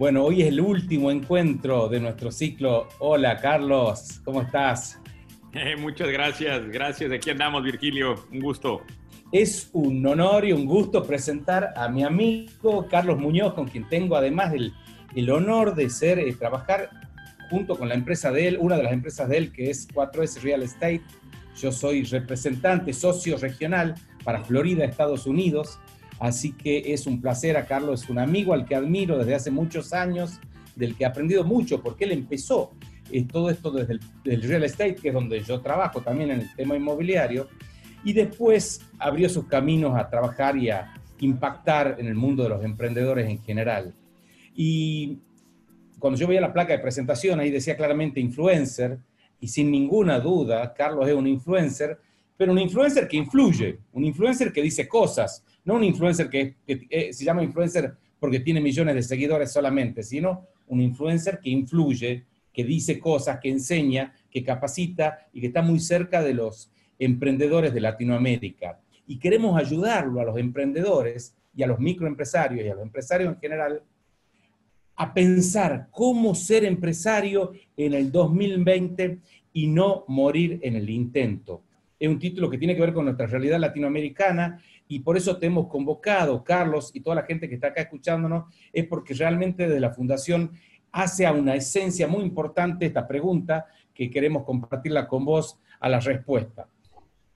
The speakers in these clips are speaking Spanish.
Bueno, hoy es el último encuentro de nuestro ciclo. Hola, Carlos, ¿cómo estás? Eh, muchas gracias, gracias. Aquí andamos, Virgilio. Un gusto. Es un honor y un gusto presentar a mi amigo Carlos Muñoz, con quien tengo además el, el honor de ser, eh, trabajar junto con la empresa de él, una de las empresas de él que es 4S Real Estate. Yo soy representante socio regional para Florida, Estados Unidos. Así que es un placer, a Carlos es un amigo al que admiro desde hace muchos años, del que he aprendido mucho, porque él empezó eh, todo esto desde el real estate, que es donde yo trabajo también en el tema inmobiliario, y después abrió sus caminos a trabajar y a impactar en el mundo de los emprendedores en general. Y cuando yo veía la placa de presentación, ahí decía claramente influencer, y sin ninguna duda, Carlos es un influencer, pero un influencer que influye, un influencer que dice cosas, no un influencer que, eh, se llama influencer porque tiene millones de seguidores solamente, sino un influencer que influye, que dice cosas, que enseña, que capacita y que está muy cerca de los emprendedores de Latinoamérica. Y queremos ayudarlo a los emprendedores y a los microempresarios y a los empresarios en general a pensar cómo ser empresario en el 2020 y no morir en el intento. Es un título que tiene que ver con nuestra realidad latinoamericana y por eso te hemos convocado, Carlos, y toda la gente que está acá escuchándonos, es porque realmente desde la Fundación hace a una esencia muy importante esta pregunta que queremos compartirla con vos a la respuesta.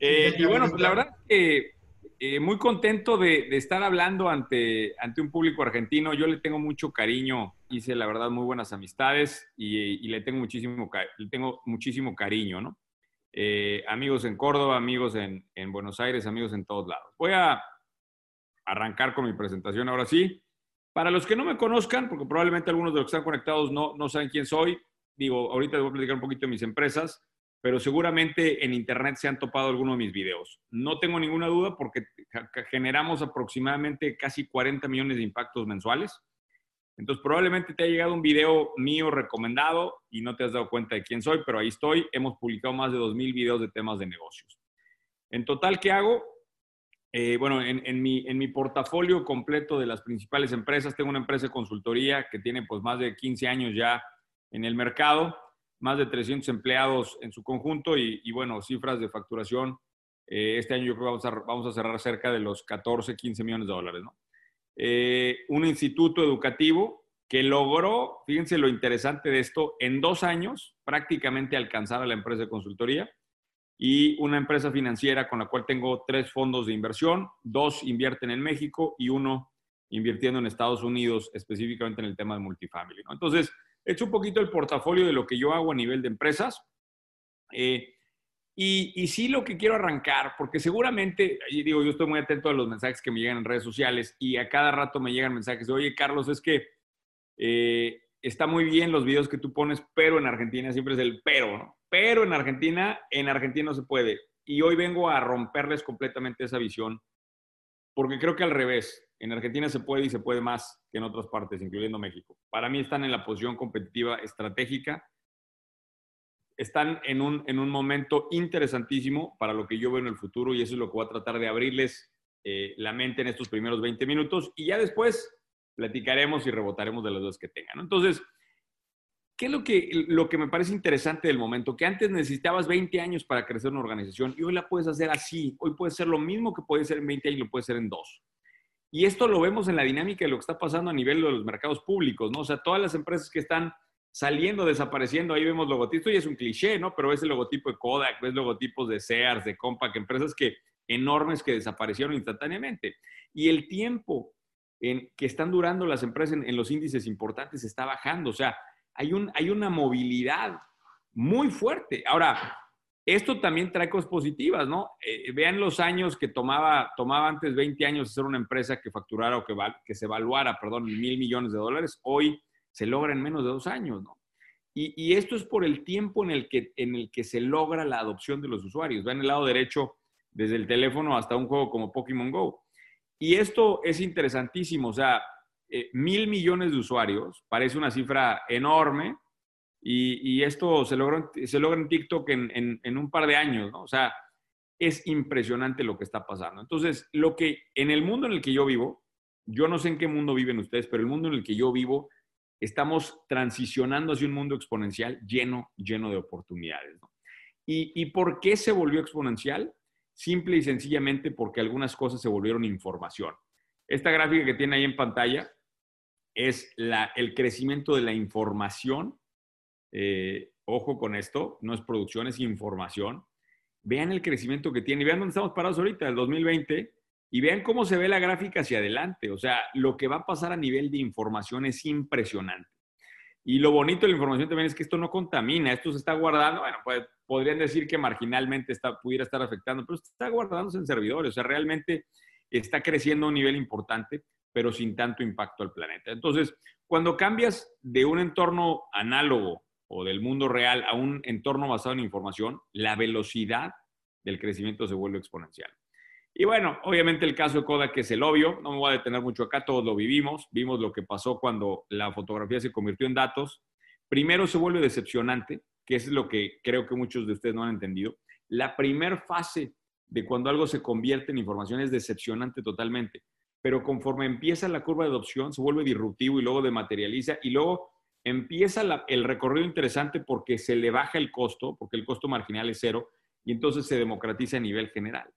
Eh, y bueno, pues la verdad que eh, muy contento de, estar hablando ante, ante un público argentino. Yo le tengo mucho cariño, hice la verdad muy buenas amistades y, le, tengo muchísimo, le tengo muchísimo cariño, ¿no? Eh, amigos en Córdoba, amigos en, Buenos Aires, amigos en todos lados. Voy a arrancar con mi presentación ahora sí. Para los que no me conozcan, porque probablemente algunos de los que están conectados no, no saben quién soy, digo, ahorita les voy a platicar un poquito de mis empresas, pero seguramente en Internet se han topado algunos de mis videos. No tengo ninguna duda porque generamos aproximadamente casi 40 millones de impactos mensuales. Entonces, probablemente te ha llegado un video mío recomendado y no te has dado cuenta de quién soy, pero ahí estoy. Hemos publicado más de 2.000 videos de temas de negocios. En total, ¿qué hago? Eh, bueno, en, mi, en mi portafolio completo de las principales empresas, tengo una empresa de consultoría que tiene pues más de 15 años ya en el mercado, más de 300 empleados en su conjunto y, bueno, cifras de facturación. Eh, este año yo creo que vamos a, vamos a cerrar cerca de los 14, 15 millones de dólares, ¿no? Eh, un instituto educativo que logró, fíjense lo interesante de esto, en dos años prácticamente alcanzar a la empresa de consultoría y una empresa financiera con la cual tengo tres fondos de inversión, dos invierten en México y uno invirtiendo en Estados Unidos, específicamente en el tema de multifamily. Entonces, he hecho un poquito el portafolio de lo que yo hago a nivel de empresas. Eh, y, sí lo que quiero arrancar, porque seguramente, y digo, yo estoy muy atento a los mensajes que me llegan en redes sociales y a cada rato me llegan mensajes de, oye, Carlos, es que eh, está muy bien los videos que tú pones, pero en Argentina siempre es el pero, ¿no? Pero en Argentina, en Argentina no se puede. Y hoy vengo a romperles completamente esa visión, porque creo que al revés, en Argentina se puede y se puede más que en otras partes, incluyendo México. Para mí están en la posición competitiva estratégica están en un, en un momento interesantísimo para lo que yo veo en el futuro y eso es lo que voy a tratar de abrirles eh, la mente en estos primeros 20 minutos y ya después platicaremos y rebotaremos de las dos que tengan. Entonces, ¿qué es lo que, lo que me parece interesante del momento? Que antes necesitabas 20 años para crecer una organización y hoy la puedes hacer así. Hoy puede ser lo mismo que puede ser en 20 años, lo puede ser en dos. Y esto lo vemos en la dinámica de lo que está pasando a nivel de los mercados públicos, ¿no? O sea, todas las empresas que están saliendo, desapareciendo. Ahí vemos logotipos, y es un cliché, ¿no? Pero es el logotipo de Kodak, ves logotipos de Sears, de Compaq, empresas que enormes que desaparecieron instantáneamente. Y el tiempo en que están durando las empresas en, los índices importantes está bajando. O sea, hay, un, hay una movilidad muy fuerte. Ahora, esto también trae cosas positivas, ¿no? Eh, vean los años que tomaba, tomaba antes 20 años hacer una empresa que facturara o que, que se evaluara, perdón, mil millones de dólares. Hoy se logra en menos de dos años, ¿no? Y, esto es por el tiempo en el, que, en el que se logra la adopción de los usuarios. Vean el lado derecho, desde el teléfono hasta un juego como Pokémon Go. Y esto es interesantísimo, o sea, eh, mil millones de usuarios, parece una cifra enorme, y, esto se logra, se logra en TikTok en, en, un par de años, ¿no? O sea, es impresionante lo que está pasando. Entonces, lo que en el mundo en el que yo vivo, yo no sé en qué mundo viven ustedes, pero el mundo en el que yo vivo estamos transicionando hacia un mundo exponencial lleno, lleno de oportunidades. ¿Y, ¿Y por qué se volvió exponencial? Simple y sencillamente porque algunas cosas se volvieron información. Esta gráfica que tiene ahí en pantalla es el crecimiento de la información. Eh, ojo con esto, no es producción, es información. Vean el crecimiento que tiene vean dónde estamos parados ahorita, el 2020, y vean cómo se ve la gráfica hacia adelante. O sea, lo que va a pasar a nivel de información es impresionante. Y lo bonito de la información también es que esto no contamina, esto se está guardando, bueno, pues podrían decir que marginalmente pudiera estar afectando, pero está guardándose en servidores, o sea, realmente está creciendo a un nivel importante, pero sin tanto impacto al planeta. Entonces, cuando cambias de un entorno análogo o del mundo real a un entorno basado en información, la velocidad del crecimiento se vuelve exponencial. Y bueno, obviamente el caso de Kodak es el obvio, no me voy a detener mucho acá, todos lo vivimos, vimos lo que pasó cuando la fotografía se convirtió en datos. Primero se vuelve decepcionante, que es lo que creo que muchos de ustedes no han entendido. La primer fase de cuando algo se convierte en información es decepcionante totalmente, pero conforme empieza la curva de adopción se vuelve disruptivo y luego dematerializa y luego empieza el recorrido interesante porque se le baja el costo, porque el costo marginal es cero y entonces se democratiza a nivel general.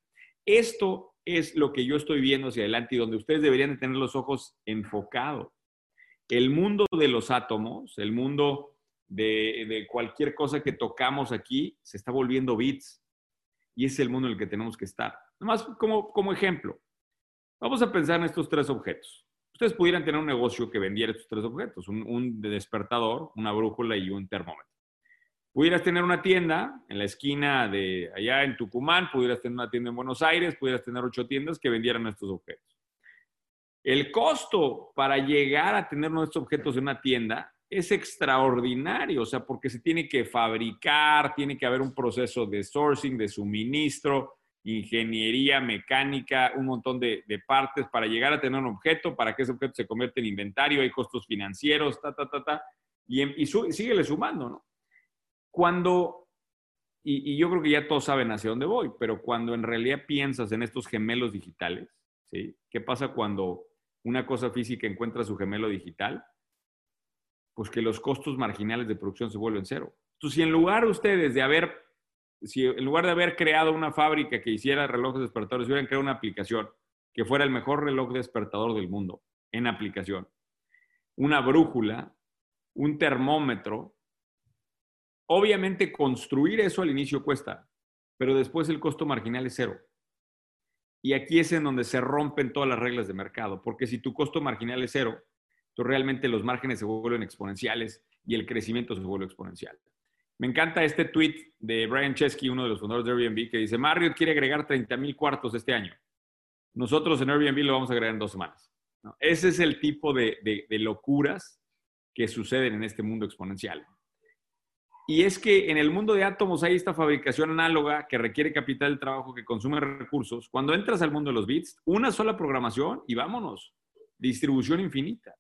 Esto es lo que yo estoy viendo hacia adelante y donde ustedes deberían tener los ojos enfocados. El mundo de los átomos, el mundo de, cualquier cosa que tocamos aquí, se está volviendo bits. Y es el mundo en el que tenemos que estar. Nomás como, ejemplo, vamos a pensar en estos tres objetos. Ustedes pudieran tener un negocio que vendiera estos tres objetos, un despertador, una brújula y un termómetro. Pudieras tener una tienda en la esquina de allá en Tucumán, pudieras tener una tienda en Buenos Aires, pudieras tener ocho tiendas que vendieran estos objetos. El costo para llegar a tener nuestros objetos en una tienda es extraordinario, o sea, porque se tiene que fabricar, tiene que haber un proceso de sourcing, de suministro, ingeniería, mecánica, un montón de, partes para llegar a tener un objeto, para que ese objeto se convierta en inventario, hay costos financieros, ta, ta, ta, ta, y, y, y síguele sumando, ¿no? Cuando, y, yo creo que ya todos saben hacia dónde voy, pero cuando en realidad piensas en estos gemelos digitales, ¿sí? ¿Qué pasa cuando una cosa física encuentra su gemelo digital? Pues que los costos marginales de producción se vuelven cero. Entonces, si en lugar de ustedes de haber, si en lugar de haber creado una fábrica que hiciera relojes despertadores, hubieran creado una aplicación que fuera el mejor reloj despertador del mundo en aplicación, una brújula, un termómetro, Obviamente construir eso al inicio cuesta, pero después el costo marginal es cero. Y aquí es en donde se rompen todas las reglas de mercado, porque si tu costo marginal es cero, tú realmente los márgenes se vuelven exponenciales y el crecimiento se vuelve exponencial. Me encanta este tweet de Brian Chesky, uno de los fundadores de Airbnb, que dice, Marriott quiere agregar 30 mil cuartos este año. Nosotros en Airbnb lo vamos a agregar en dos semanas. Ese es el tipo de locuras que suceden en este mundo exponencial. Y es que en el mundo de átomos hay esta fabricación análoga que requiere capital de trabajo, que consume recursos. Cuando entras al mundo de los bits, una sola programación y vámonos, distribución infinita.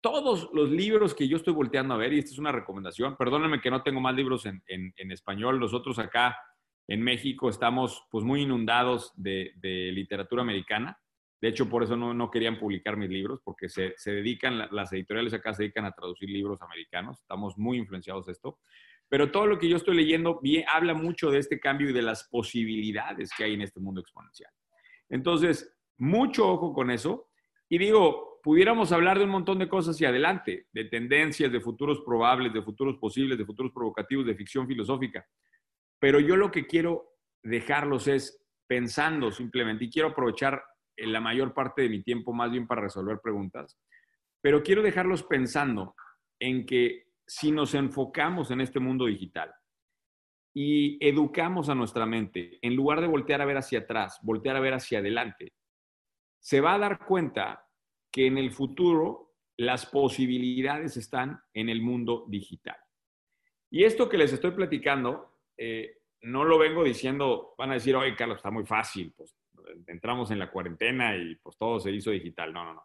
Todos los libros que yo estoy volteando a ver, y esta es una recomendación, perdónenme que no tengo más libros en, español, nosotros acá en México estamos pues muy inundados de literatura americana, de hecho, por eso no, querían publicar mis libros, porque se, dedican, las editoriales acá se dedican a traducir libros americanos. Estamos muy influenciados de esto. Pero todo lo que yo estoy leyendo habla mucho de este cambio y de las posibilidades que hay en este mundo exponencial. Entonces, mucho ojo con eso. Y digo, pudiéramos hablar de un montón de cosas hacia adelante, de tendencias, de futuros probables, de futuros posibles, de futuros provocativos, de ficción filosófica. Pero yo lo que quiero dejarlos es pensando simplemente, y quiero aprovechar la mayor parte de mi tiempo más bien para resolver preguntas, pero quiero dejarlos pensando en que si nos enfocamos en este mundo digital y educamos a nuestra mente, en lugar de voltear a ver hacia atrás, voltear a ver hacia adelante, se va a dar cuenta que en el futuro las posibilidades están en el mundo digital. Y esto que les estoy platicando, eh, no lo vengo diciendo, van a decir, oye, Carlos, está muy fácil. Pues entramos en la cuarentena y pues todo se hizo digital. No, no, no.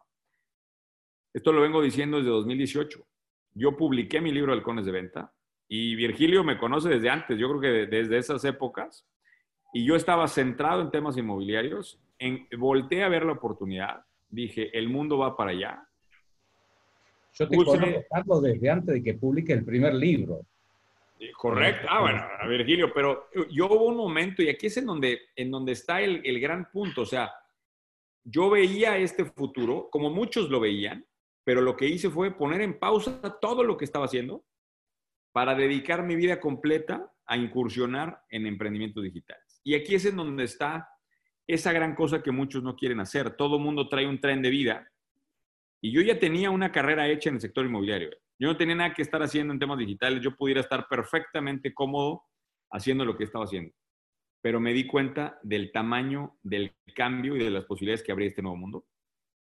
Esto lo vengo diciendo desde 2018. Yo publiqué mi libro Halcones de Venta y Virgilio me conoce desde antes, yo creo que desde esas épocas. Y yo estaba centrado en temas inmobiliarios, en, volteé a ver la oportunidad, dije, el mundo va para allá. Yo te conozco, desde antes de que publique el primer libro. Correcto. Ah, bueno, a Virgilio, pero yo hubo un momento, y aquí es en donde, en donde está el, el gran punto, o sea, yo veía este futuro, como muchos lo veían, pero lo que hice fue poner en pausa todo lo que estaba haciendo para dedicar mi vida completa a incursionar en emprendimientos digitales. Y aquí es en donde está esa gran cosa que muchos no quieren hacer. Todo mundo trae un tren de vida y yo ya tenía una carrera hecha en el sector inmobiliario. Yo no tenía nada que estar haciendo en temas digitales. Yo pudiera estar perfectamente cómodo haciendo lo que estaba haciendo. Pero me di cuenta del tamaño del cambio y de las posibilidades que habría este nuevo mundo.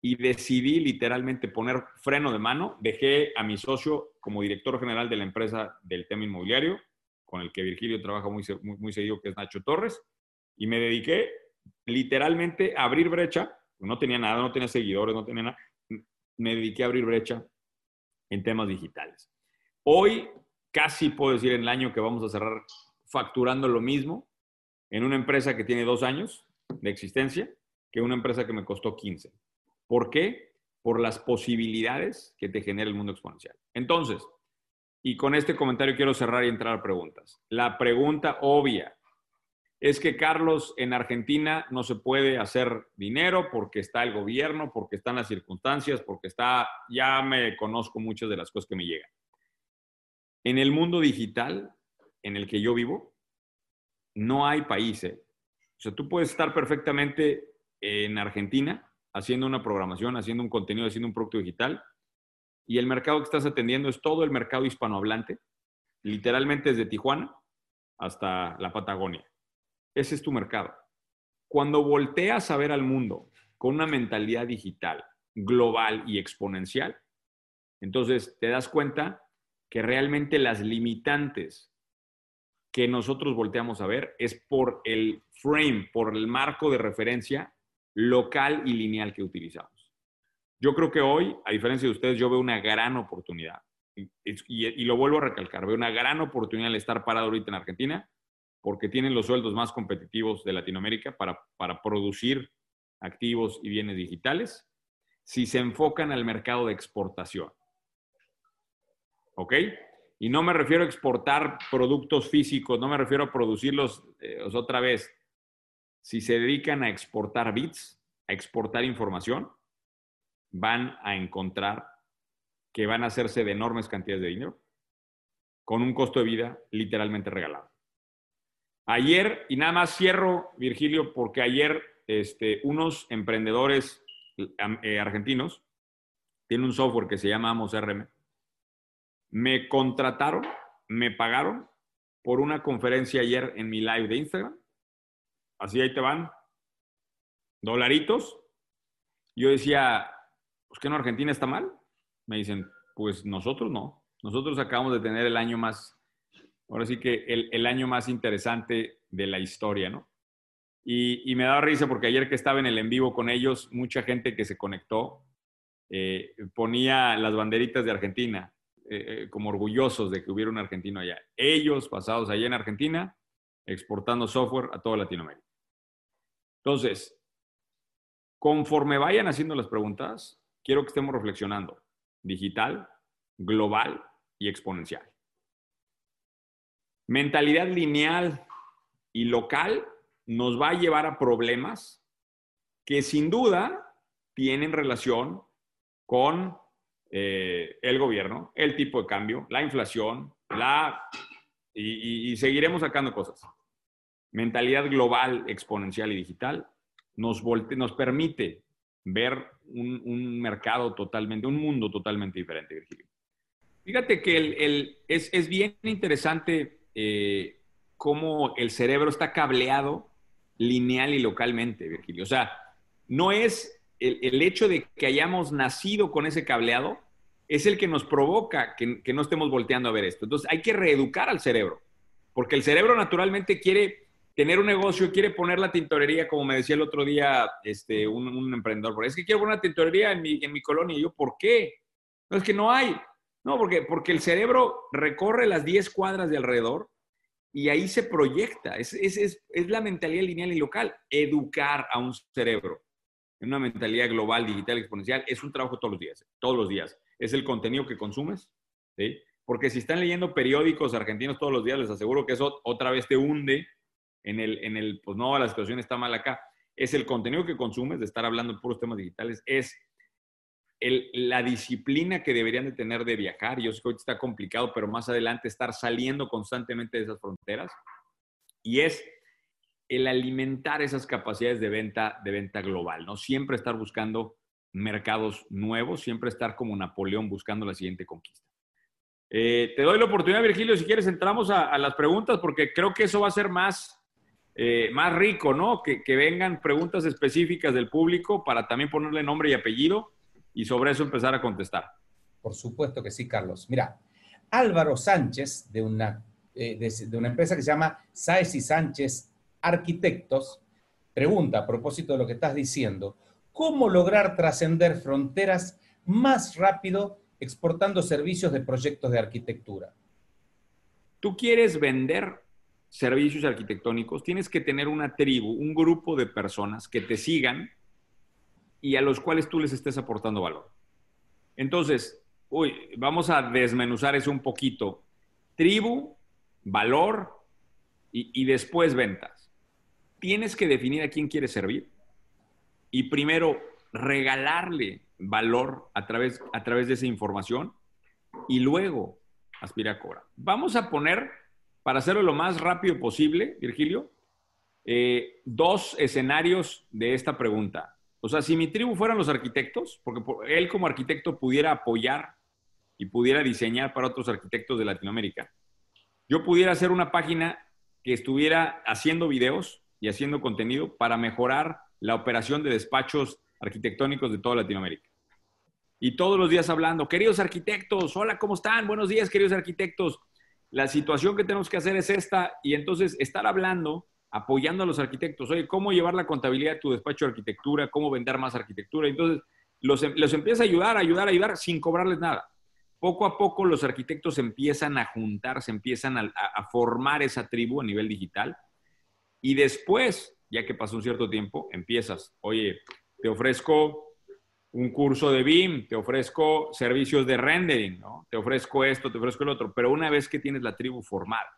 Y decidí literalmente poner freno de mano. Dejé a mi socio como director general de la empresa del tema inmobiliario, con el que Virgilio trabaja muy, muy, muy seguido, que es Nacho Torres. Y me dediqué literalmente a abrir brecha. No tenía nada, no tenía seguidores, no tenía nada. Me dediqué a abrir brecha en temas digitales. Hoy casi puedo decir en el año que vamos a cerrar facturando lo mismo en una empresa que tiene dos años de existencia que una empresa que me costó 15. ¿Por qué? Por las posibilidades que te genera el mundo exponencial. Entonces, y con este comentario quiero cerrar y entrar a preguntas. La pregunta obvia es que Carlos en Argentina no se puede hacer dinero porque está el gobierno, porque están las circunstancias, porque está, ya me conozco muchas de las cosas que me llegan. En el mundo digital en el que yo vivo, no hay país. ¿eh? O sea, tú puedes estar perfectamente en Argentina haciendo una programación, haciendo un contenido, haciendo un producto digital, y el mercado que estás atendiendo es todo el mercado hispanohablante, literalmente desde Tijuana hasta la Patagonia. Ese es tu mercado. Cuando volteas a ver al mundo con una mentalidad digital, global y exponencial, entonces te das cuenta que realmente las limitantes que nosotros volteamos a ver es por el frame, por el marco de referencia local y lineal que utilizamos. Yo creo que hoy, a diferencia de ustedes, yo veo una gran oportunidad. Y, lo vuelvo a recalcar, veo una gran oportunidad de estar parado ahorita en Argentina porque tienen los sueldos más competitivos de Latinoamérica para, para producir activos y bienes digitales si se enfocan al mercado de exportación. ¿Ok? Y no me refiero a exportar productos físicos, no me refiero a producirlos eh, otra vez. Si se dedican a exportar bits, a exportar información, van a encontrar que van a hacerse de enormes cantidades de dinero con un costo de vida literalmente regalado. Ayer, y nada más cierro, Virgilio, porque ayer este, unos emprendedores eh, argentinos tienen un software que se llama Amos RM. Me contrataron, me pagaron por una conferencia ayer en mi live de Instagram. Así ahí te van. Dolaritos. Yo decía, pues que en Argentina está mal. Me dicen, pues nosotros no. Nosotros acabamos de tener el año más ahora sí que el, año más interesante de la historia, ¿no? Y, me da risa porque ayer que estaba en el en vivo con ellos, mucha gente que se conectó eh, ponía las banderitas de Argentina, eh, eh, como orgullosos de que hubiera un argentino allá. Ellos pasados allá en Argentina, exportando software a toda Latinoamérica. Entonces, conforme vayan haciendo las preguntas, quiero que estemos reflexionando. Digital, global y exponencial. Mentalidad lineal y local nos va a llevar a problemas que sin duda tienen relación con eh, el gobierno, el tipo de cambio, la inflación, la, y, seguiremos sacando cosas. Mentalidad global, exponencial y digital nos, permite ver un, mercado totalmente, un mundo totalmente diferente, Virgilio. Fíjate que el, es, es bien interesante eh, cómo el cerebro está cableado lineal y localmente, Virgilio. O sea, no es el, hecho de que hayamos nacido con ese cableado, es el que nos provoca que, no estemos volteando a ver esto. Entonces hay que reeducar al cerebro, porque el cerebro naturalmente quiere tener un negocio, quiere poner la tintorería, como me decía el otro día este, un, emprendedor, es que quiero poner una tintorería en mi, en mi colonia. Y yo, ¿por qué? No, es que no hay. No, porque, porque el cerebro recorre las 10 cuadras de alrededor y ahí se proyecta. Es, es, es, es, la mentalidad lineal y local. Educar a un cerebro en una mentalidad global, digital, exponencial, es un trabajo todos los días, todos los días. es el contenido que consumes. Porque si están leyendo periódicos argentinos todos los días, les aseguro que eso otra vez te hunde en el, en el pues no, la situación está mal acá. Es el contenido que consumes, de estar hablando de puros temas digitales, es la disciplina que deberían de tener de viajar. Yo sé que hoy está complicado, pero más adelante estar saliendo constantemente de esas fronteras. Y es el alimentar esas capacidades de venta, de venta global, ¿no? Siempre estar buscando mercados nuevos, siempre estar como Napoleón buscando la siguiente conquista. Eh, te doy la oportunidad, Virgilio, si quieres entramos a, las preguntas, porque creo que eso va a ser más, eh, más rico, ¿no? Que, vengan preguntas específicas del público para también ponerle nombre y apellido y sobre eso empezar a contestar. Por supuesto que sí, Carlos. Mira, Álvaro Sánchez, de una, eh, de, una empresa que se llama Saez y Sánchez Arquitectos, pregunta a propósito de lo que estás diciendo, ¿cómo lograr trascender fronteras más rápido exportando servicios de proyectos de arquitectura? Tú quieres vender servicios arquitectónicos, tienes que tener una tribu, un grupo de personas que te sigan y a los cuales tú les estés aportando valor. Entonces, uy, vamos a desmenuzar eso un poquito. Tribu, valor y, después ventas. Tienes que definir a quién quieres servir y primero regalarle valor a través, a través de esa información y luego aspira a cobrar. Vamos a poner, para hacerlo lo más rápido posible, Virgilio, eh, dos escenarios de esta pregunta. O sea, si mi tribu fueran los arquitectos, porque él como arquitecto pudiera apoyar y pudiera diseñar para otros arquitectos de Latinoamérica, yo pudiera hacer una página que estuviera haciendo videos y haciendo contenido para mejorar la operación de despachos arquitectónicos de toda Latinoamérica. Y todos los días hablando, queridos arquitectos, hola, ¿cómo están? Buenos días, queridos arquitectos. La situación que tenemos que hacer es esta y entonces estar hablando apoyando a los arquitectos. Oye, ¿cómo llevar la contabilidad de tu despacho de arquitectura? ¿Cómo vender más arquitectura? Entonces, los, em, los empieza a ayudar, ayudar, ayudar sin cobrarles nada. Poco a poco los arquitectos empiezan a juntar, se empiezan a, a formar esa tribu a nivel digital. Y después, ya que pasó un cierto tiempo, empiezas, oye, te ofrezco un curso de BIM, te ofrezco servicios de rendering. Te ofrezco esto, te ofrezco el otro, pero una vez que tienes la tribu formada,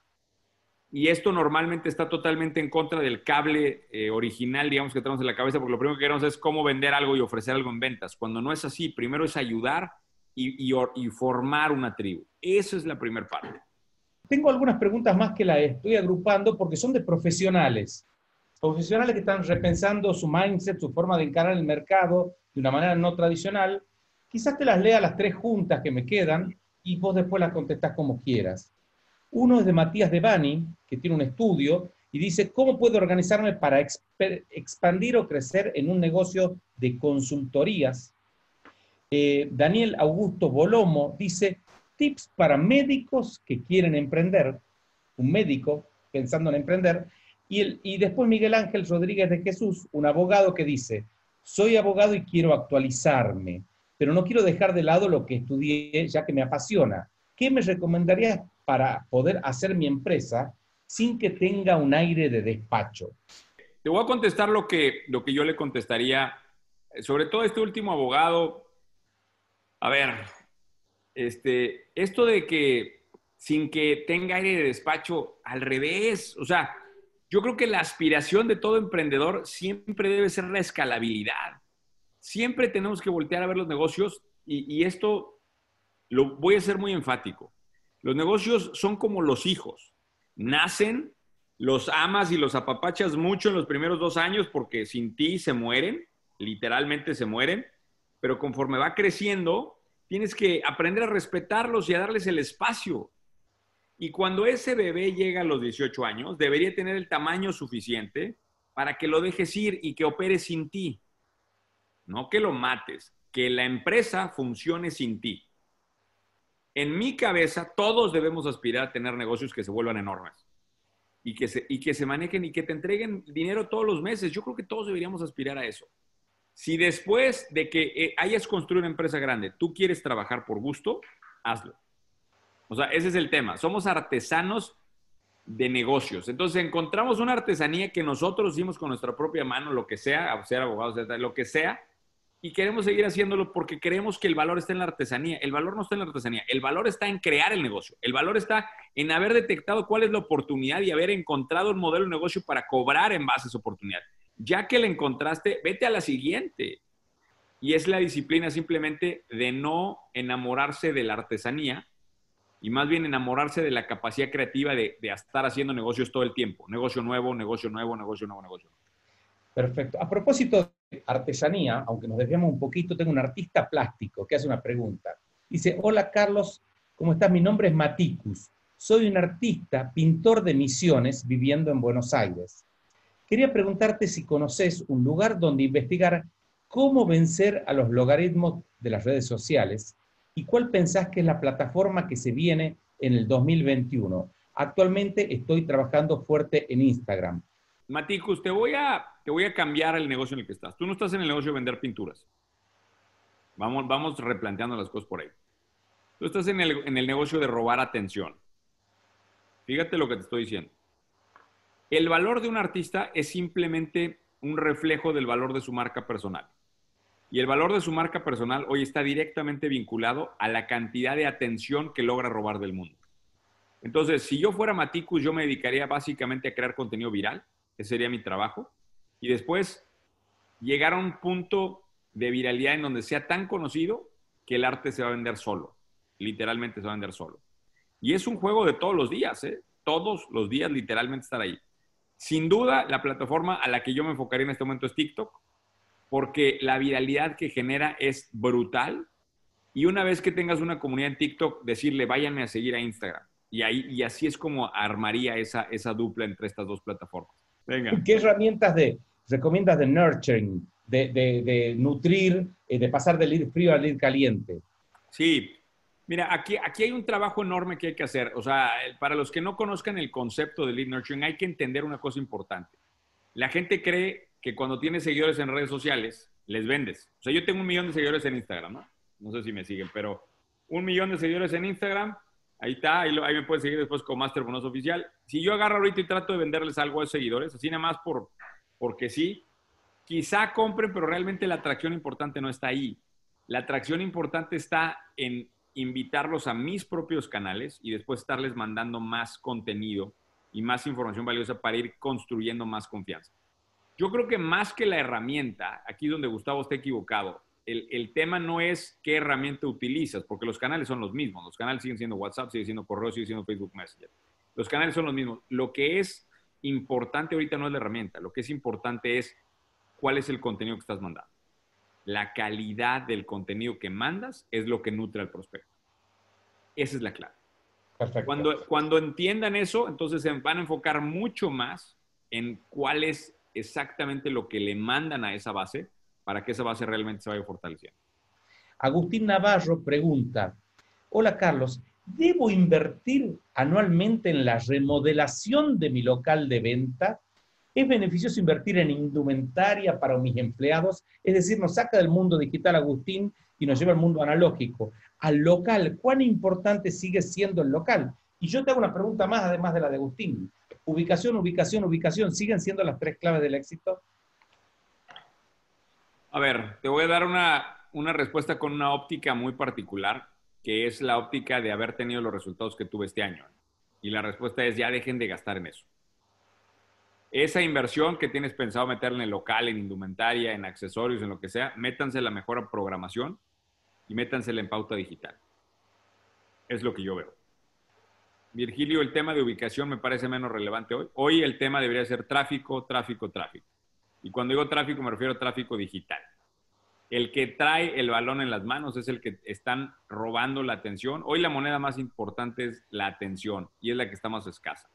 y esto normalmente está totalmente en contra del cable eh, original, digamos, que tenemos en la cabeza, porque lo primero que queremos es cómo vender algo y ofrecer algo en ventas. Cuando no es así, primero es ayudar y, formar una tribu. Esa es la primera parte. Tengo algunas preguntas más que las estoy agrupando porque son de profesionales. Profesionales que están repensando su mindset, su forma de encarar el mercado de una manera no tradicional. Quizás te las lea las tres juntas que me quedan y vos después las contestás como quieras. Uno es de Matías de Bani, que tiene un estudio y dice, ¿cómo puedo organizarme para expandir o crecer en un negocio de consultorías? Eh, Daniel Augusto Bolomo dice, tips para médicos que quieren emprender, un médico pensando en emprender, y, y después Miguel Ángel Rodríguez de Jesús, un abogado que dice, soy abogado y quiero actualizarme, pero no quiero dejar de lado lo que estudié ya que me apasiona. ¿Qué me recomendarías para poder hacer mi empresa sin que tenga un aire de despacho? Te voy a contestar lo que, lo que yo le contestaría, sobre todo a este último abogado. A ver, este, esto de que sin que tenga aire de despacho, al revés, o sea, yo creo que la aspiración de todo emprendedor siempre debe ser la escalabilidad. Siempre tenemos que voltear a ver los negocios y, y esto lo voy a ser muy enfático. Los negocios son como los hijos. Nacen, los amas y los apapachas mucho en los primeros dos años porque sin ti se mueren, literalmente se mueren, pero conforme va creciendo, tienes que aprender a respetarlos y a darles el espacio. Y cuando ese bebé llega a los 18 años, debería tener el tamaño suficiente para que lo dejes ir y que opere sin ti. No que lo mates, que la empresa funcione sin ti en mi cabeza, todos debemos aspirar a tener negocios que se vuelvan enormes y que se, y que se manejen y que te entreguen dinero todos los meses. Yo creo que todos deberíamos aspirar a eso. Si después de que eh, hayas construido una empresa grande, tú quieres trabajar por gusto, hazlo. O sea, ese es el tema. Somos artesanos de negocios. Entonces encontramos una artesanía que nosotros hicimos con nuestra propia mano, lo que sea, ser abogados, lo que sea, y queremos seguir haciéndolo porque creemos que el valor está en la artesanía. El valor no está en la artesanía, el valor está en crear el negocio. El valor está en haber detectado cuál es la oportunidad y haber encontrado un modelo de negocio para cobrar en base a esa oportunidad. Ya que la encontraste, vete a la siguiente. Y es la disciplina simplemente de no enamorarse de la artesanía y más bien enamorarse de la capacidad creativa de, de estar haciendo negocios todo el tiempo. Negocio nuevo, negocio nuevo, negocio nuevo, negocio. Perfecto. A propósito artesanía, aunque nos desviamos un poquito, tengo un artista plástico que hace una pregunta. Dice, hola Carlos, ¿cómo estás? Mi nombre es Maticus. Soy un artista, pintor de misiones, viviendo en Buenos Aires. Quería preguntarte si conoces un lugar donde investigar cómo vencer a los logaritmos de las redes sociales y cuál pensás que es la plataforma que se viene en el 2021. Actualmente estoy trabajando fuerte en Instagram. Maticus, te voy, a, te voy a cambiar el negocio en el que estás. Tú no estás en el negocio de vender pinturas. Vamos, vamos replanteando las cosas por ahí. Tú estás en el, en el negocio de robar atención. Fíjate lo que te estoy diciendo. El valor de un artista es simplemente un reflejo del valor de su marca personal. Y el valor de su marca personal hoy está directamente vinculado a la cantidad de atención que logra robar del mundo. Entonces, si yo fuera Maticus, yo me dedicaría básicamente a crear contenido viral, ese sería mi trabajo. Y después llegar a un punto de viralidad en donde sea tan conocido que el arte se va a vender solo. Literalmente se va a vender solo. Y es un juego de todos los días, ¿eh? Todos los días literalmente estar ahí. Sin duda, la plataforma a la que yo me enfocaría en este momento es TikTok, porque la viralidad que genera es brutal. Y una vez que tengas una comunidad en TikTok, decirle, váyanme a seguir a Instagram. Y, ahí, y así es como armaría esa, esa dupla entre estas dos plataformas. ¿Qué herramientas de, recomiendas de nurturing, de, nutrir, eh, de pasar del lead frío al lead caliente? Sí, mira, aquí, aquí hay un trabajo enorme que hay que hacer. O sea, para los que no conozcan el concepto de lead nurturing, hay que entender una cosa importante. La gente cree que cuando tienes seguidores en redes sociales, les vendes. O sea, yo tengo un millón de seguidores en Instagram, ¿no? No sé si me siguen, pero un millón de seguidores en Instagram, Ahí está, ahí, me pueden seguir después con Master Bonoso Oficial. Si yo agarro ahorita y trato de venderles algo a esos seguidores, así nada más por, porque sí, quizá compren, pero realmente la atracción importante no está ahí. La atracción importante está en invitarlos a mis propios canales y después estarles mandando más contenido y más información valiosa para ir construyendo más confianza. Yo creo que más que la herramienta, aquí donde Gustavo está equivocado, el, tema no es qué herramienta utilizas, porque los canales son los mismos. Los canales siguen siendo WhatsApp, sigue siendo correo, sigue siendo Facebook Messenger. Los canales son los mismos. Lo que es importante ahorita no es la herramienta, lo que es importante es cuál es el contenido que estás mandando. La calidad del contenido que mandas es lo que nutre al prospecto. Esa es la clave. Perfecto. Cuando, cuando entiendan eso, entonces se van a enfocar mucho más en cuál es exactamente lo que le mandan a esa base para que esa base realmente se vaya fortaleciendo. Agustín Navarro pregunta, hola Carlos, ¿debo invertir anualmente en la remodelación de mi local de venta? ¿Es beneficioso invertir en indumentaria para mis empleados? Es decir, nos saca del mundo digital Agustín y nos lleva al mundo analógico. Al local, ¿cuán importante sigue siendo el local? Y yo te hago una pregunta más, además de la de Agustín. Ubicación, ubicación, ubicación, ¿siguen siendo las tres claves del éxito? A ver, te voy a dar una, respuesta con una óptica muy particular, que es la óptica de haber tenido los resultados que tuve este año. Y la respuesta es ya dejen de gastar en eso. Esa inversión que tienes pensado meter en local, en indumentaria, en accesorios, en lo que sea, métanse la mejor programación y métansela en pauta digital. Es lo que yo veo. Virgilio, el tema de ubicación me parece menos relevante hoy. Hoy el tema debería ser tráfico, tráfico, tráfico. Y cuando digo tráfico me refiero a tráfico digital. El que trae el balón en las manos es el que están robando la atención. Hoy la moneda más importante es la atención y es la que está más escasa.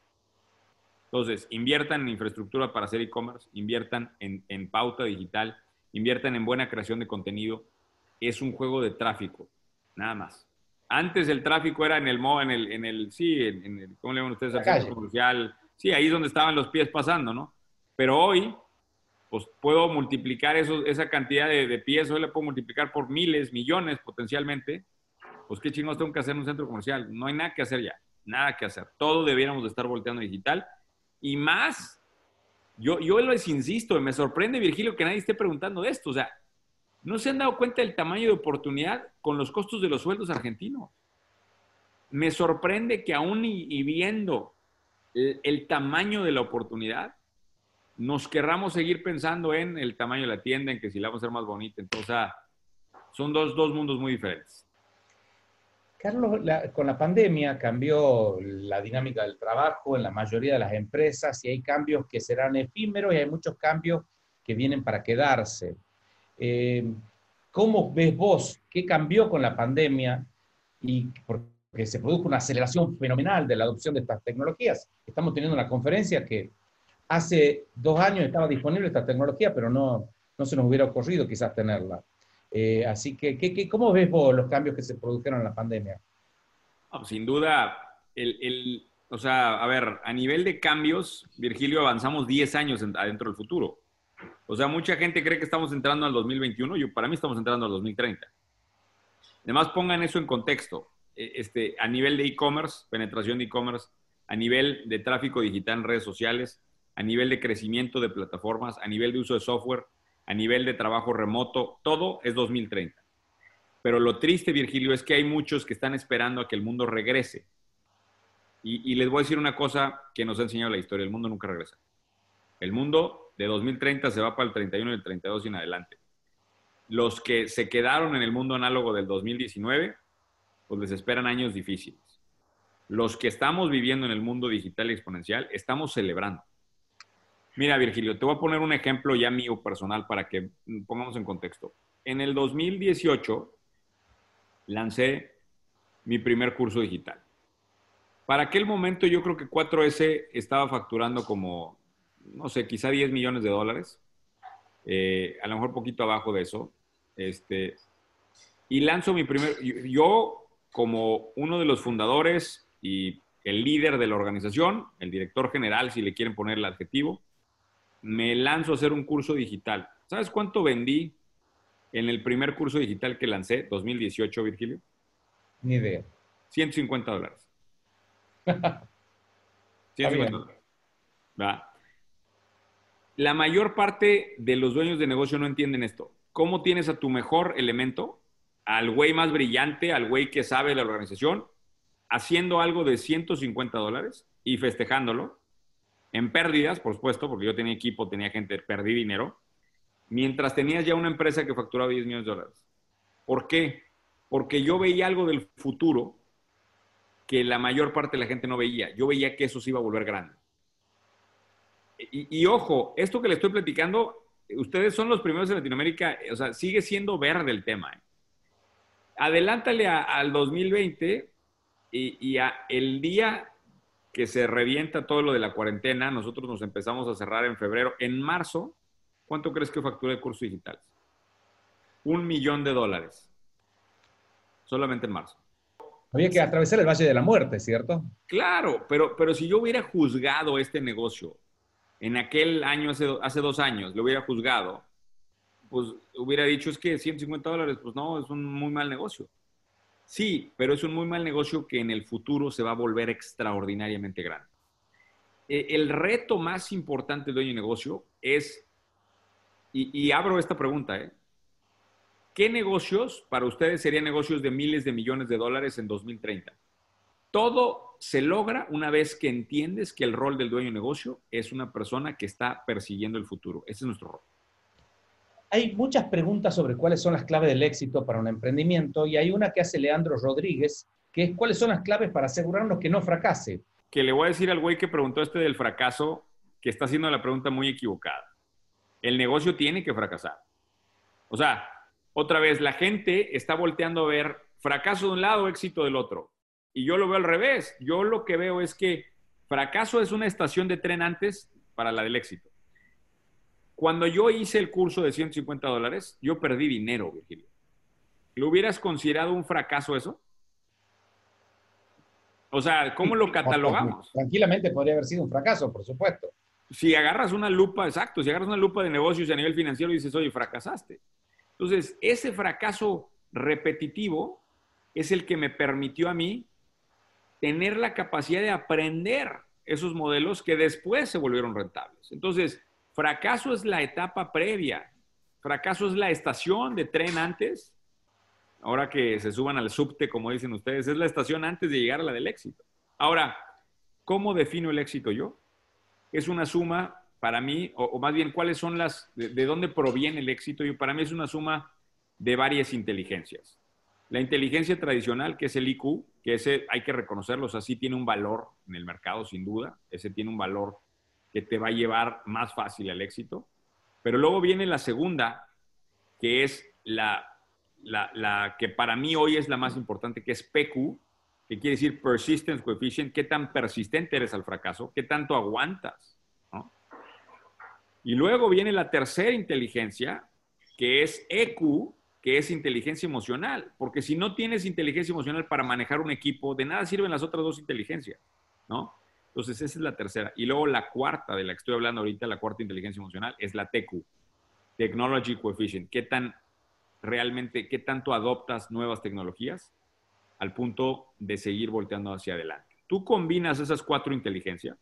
Entonces, inviertan en infraestructura para hacer e-commerce, inviertan en, pauta digital, inviertan en buena creación de contenido. Es un juego de tráfico, nada más. Antes el tráfico era en el, en el, en el sí, en, el, ¿cómo le llaman ustedes? comercial. Sí, ahí es donde estaban los pies pasando, ¿no? Pero hoy pues puedo multiplicar eso, esa cantidad de, pies, hoy le puedo multiplicar por miles, millones potencialmente, pues qué chingados tengo que hacer en un centro comercial. No hay nada que hacer ya, nada que hacer. Todo debiéramos de estar volteando digital. Y más, yo, yo les insisto, me sorprende, Virgilio, que nadie esté preguntando esto. O sea, no se han dado cuenta del tamaño de oportunidad con los costos de los sueldos argentinos. Me sorprende que aún y, viendo el, tamaño de la oportunidad, nos querramos seguir pensando en el tamaño de la tienda, en que si la vamos a hacer más bonita. Entonces, son dos, dos mundos muy diferentes. Carlos, con la pandemia cambió la dinámica del trabajo en la mayoría de las empresas y hay cambios que serán efímeros y hay muchos cambios que vienen para quedarse. Eh, ¿Cómo ves vos qué cambió con la pandemia y porque se produjo una aceleración fenomenal de la adopción de estas tecnologías? Estamos teniendo una conferencia que hace dos años estaba disponible esta tecnología, pero no, no se nos hubiera ocurrido quizás tenerla. Eh, así que, ¿qué, cómo ves vos los cambios que se produjeron en la pandemia? sin duda, el, el, o sea, a ver, a nivel de cambios, Virgilio, avanzamos 10 años adentro del futuro. O sea, mucha gente cree que estamos entrando al 2021, yo para mí estamos entrando al 2030. Además, pongan eso en contexto. E, este, a nivel de e-commerce, penetración de e-commerce, a nivel de tráfico digital en redes sociales, a nivel de crecimiento de plataformas, a nivel de uso de software, a nivel de trabajo remoto, todo es 2030. Pero lo triste, Virgilio, es que hay muchos que están esperando a que el mundo regrese. Y, y les voy a decir una cosa que nos ha enseñado la historia, el mundo nunca regresa. El mundo de 2030 se va para el 31 y el 32 y en adelante. Los que se quedaron en el mundo análogo del 2019, pues les esperan años difíciles. Los que estamos viviendo en el mundo digital y exponencial, estamos celebrando. Mira, Virgilio, te voy a poner un ejemplo ya mío personal para que pongamos en contexto. En el 2018 lancé mi primer curso digital. Para aquel momento yo creo que 4S estaba facturando como no sé, quizá 10 millones de dólares, eh, a lo mejor poquito abajo de eso. Este, y lanzo mi primer, yo como uno de los fundadores y el líder de la organización, el director general, si le quieren poner el adjetivo, me lanzo a hacer un curso digital. ¿Sabes cuánto vendí en el primer curso digital que lancé, 2018, Virgilio? Ni idea. 150 dólares. 150 dólares. ¿Va? la mayor parte de los dueños de negocio no entienden esto. ¿Cómo tienes a tu mejor elemento, al güey más brillante, al güey que sabe la organización, haciendo algo de 150 dólares y festejándolo? En pérdidas, por supuesto, porque yo tenía equipo, tenía gente, perdí dinero, mientras tenías ya una empresa que facturaba 10 millones de dólares. ¿Por qué? Porque yo veía algo del futuro que la mayor parte de la gente no veía. Yo veía que eso se iba a volver grande y, ojo, esto que le estoy platicando, ustedes son los primeros en Latinoamérica, o sea, sigue siendo verde el tema. ¿eh? Adelántale al 2020 y, y a el día que se revienta todo lo de la cuarentena, nosotros nos empezamos a cerrar en febrero. En marzo, ¿cuánto crees que factura el curso digital? Un millón de dólares. Solamente en marzo. Había que atravesar el Valle de la Muerte, ¿cierto? Claro, pero, pero si yo hubiera juzgado este negocio en aquel año, hace, hace dos años, lo hubiera juzgado, pues hubiera dicho es que 150 dólares, pues no, es un muy mal negocio. Sí, pero es un muy mal negocio que en el futuro se va a volver extraordinariamente grande. E, el reto más importante del dueño de negocio es, y, y abro esta pregunta, ¿eh? ¿qué negocios para ustedes serían negocios de miles de millones de dólares en 2030? Todo se logra una vez que entiendes que el rol del dueño de negocio es una persona que está persiguiendo el futuro. Ese es nuestro rol. Hay muchas preguntas sobre cuáles son las claves del éxito para un emprendimiento y hay una que hace Leandro Rodríguez, que es cuáles son las claves para asegurarnos que no fracase. Que le voy a decir al güey que preguntó este del fracaso, que está haciendo la pregunta muy equivocada. El negocio tiene que fracasar. O sea, otra vez, la gente está volteando a ver fracaso de un lado, éxito del otro. Y yo lo veo al revés. Yo lo que veo es que fracaso es una estación de tren antes para la del éxito. Cuando yo hice el curso de 150 dólares, yo perdí dinero, Virgilio. ¿Lo hubieras considerado un fracaso eso? O sea, ¿cómo lo catalogamos? Tranquilamente podría haber sido un fracaso, por supuesto. Si agarras una lupa, exacto, si agarras una lupa de negocios a nivel financiero y dices, oye, fracasaste. Entonces, ese fracaso repetitivo es el que me permitió a mí tener la capacidad de aprender esos modelos que después se volvieron rentables. Entonces, fracaso es la etapa previa. fracaso es la estación de tren antes, ahora que se suban al subte, como dicen ustedes, es la estación antes de llegar a la del éxito. Ahora, ¿cómo defino el éxito yo? Es una suma para mí, o, más bien, ¿cuáles son las, de, dónde proviene el éxito? Yo, para mí es una suma de varias inteligencias. La inteligencia tradicional, que es el IQ, que ese hay que reconocerlo, así tiene un valor en el mercado, sin duda. Ese tiene un valor que te va a llevar más fácil al éxito. Pero luego viene la segunda, que es la, la, que para mí hoy es la más importante, que es PQ, que quiere decir Persistence Coefficient, qué tan persistente eres al fracaso, qué tanto aguantas. Y luego viene la tercera inteligencia, que es EQ, que es inteligencia emocional, porque si no tienes inteligencia emocional para manejar un equipo, de nada sirven las otras dos inteligencias, ¿no? Entonces, esa es la tercera. Y luego la cuarta de la que estoy hablando ahorita, la cuarta inteligencia emocional, es la TQ, Technology Coefficient. ¿Qué tan realmente, qué tanto adoptas nuevas tecnologías al punto de seguir volteando hacia adelante? Tú combinas esas cuatro inteligencias,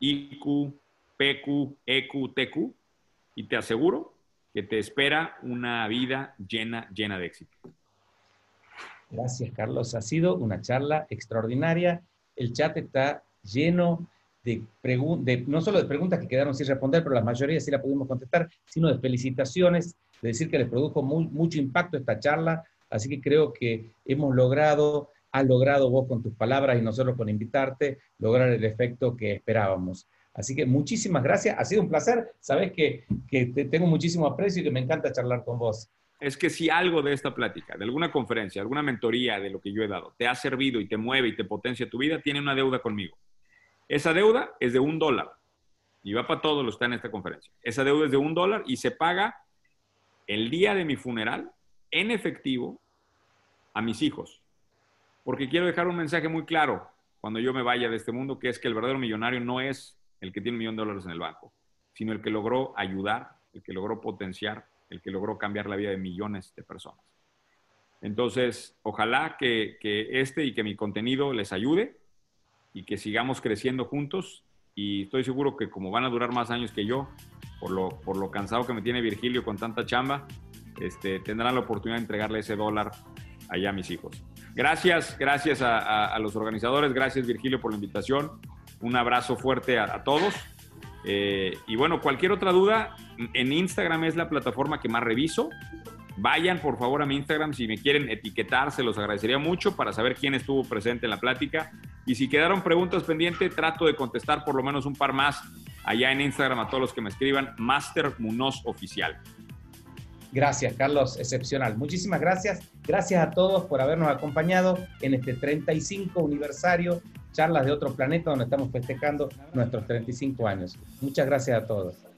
IQ, PQ, EQ, TQ, y te aseguro que te espera una vida llena, llena de éxito. Gracias, Carlos. Ha sido una charla extraordinaria. El chat está lleno de, de, no solo de preguntas que quedaron sin responder, pero la mayoría sí la pudimos contestar, sino de felicitaciones, de decir que les produjo mucho impacto esta charla, así que creo que hemos logrado, has logrado vos con tus palabras y nosotros con invitarte, lograr el efecto que esperábamos. Así que muchísimas gracias, ha sido un placer, sabes que, que te tengo muchísimo aprecio y que me encanta charlar con vos. Es que si algo de esta plática, de alguna conferencia, alguna mentoría de lo que yo he dado, te ha servido y te mueve y te potencia tu vida, tiene una deuda conmigo. Esa deuda es de un dólar y va para todos los que están en esta conferencia. Esa deuda es de un dólar y se paga el día de mi funeral en efectivo a mis hijos. Porque quiero dejar un mensaje muy claro cuando yo me vaya de este mundo, que es que el verdadero millonario no es el que tiene un millón de dólares en el banco, sino el que logró ayudar, el que logró potenciar, el que logró cambiar la vida de millones de personas. Entonces, ojalá que, que este y que mi contenido les ayude y que sigamos creciendo juntos. Y estoy seguro que como van a durar más años que yo, por lo, por lo cansado que me tiene Virgilio con tanta chamba, este, tendrán la oportunidad de entregarle ese dólar allá a mis hijos. Gracias, gracias a, los organizadores, gracias Virgilio por la invitación. Un abrazo fuerte a, todos. Eh, y bueno, cualquier otra duda, en Instagram es la plataforma que más reviso. Vayan por favor a mi Instagram si me quieren etiquetar, se los agradecería mucho para saber quién estuvo presente en la plática. Y si quedaron preguntas pendientes, trato de contestar por lo menos un par más allá en Instagram a todos los que me escriban, Master Munoz Oficial. Gracias, Carlos, excepcional. Muchísimas gracias. Gracias a todos por habernos acompañado en este 35 aniversario, charlas de otro planeta, donde estamos festejando nuestros 35 años. Muchas gracias a todos.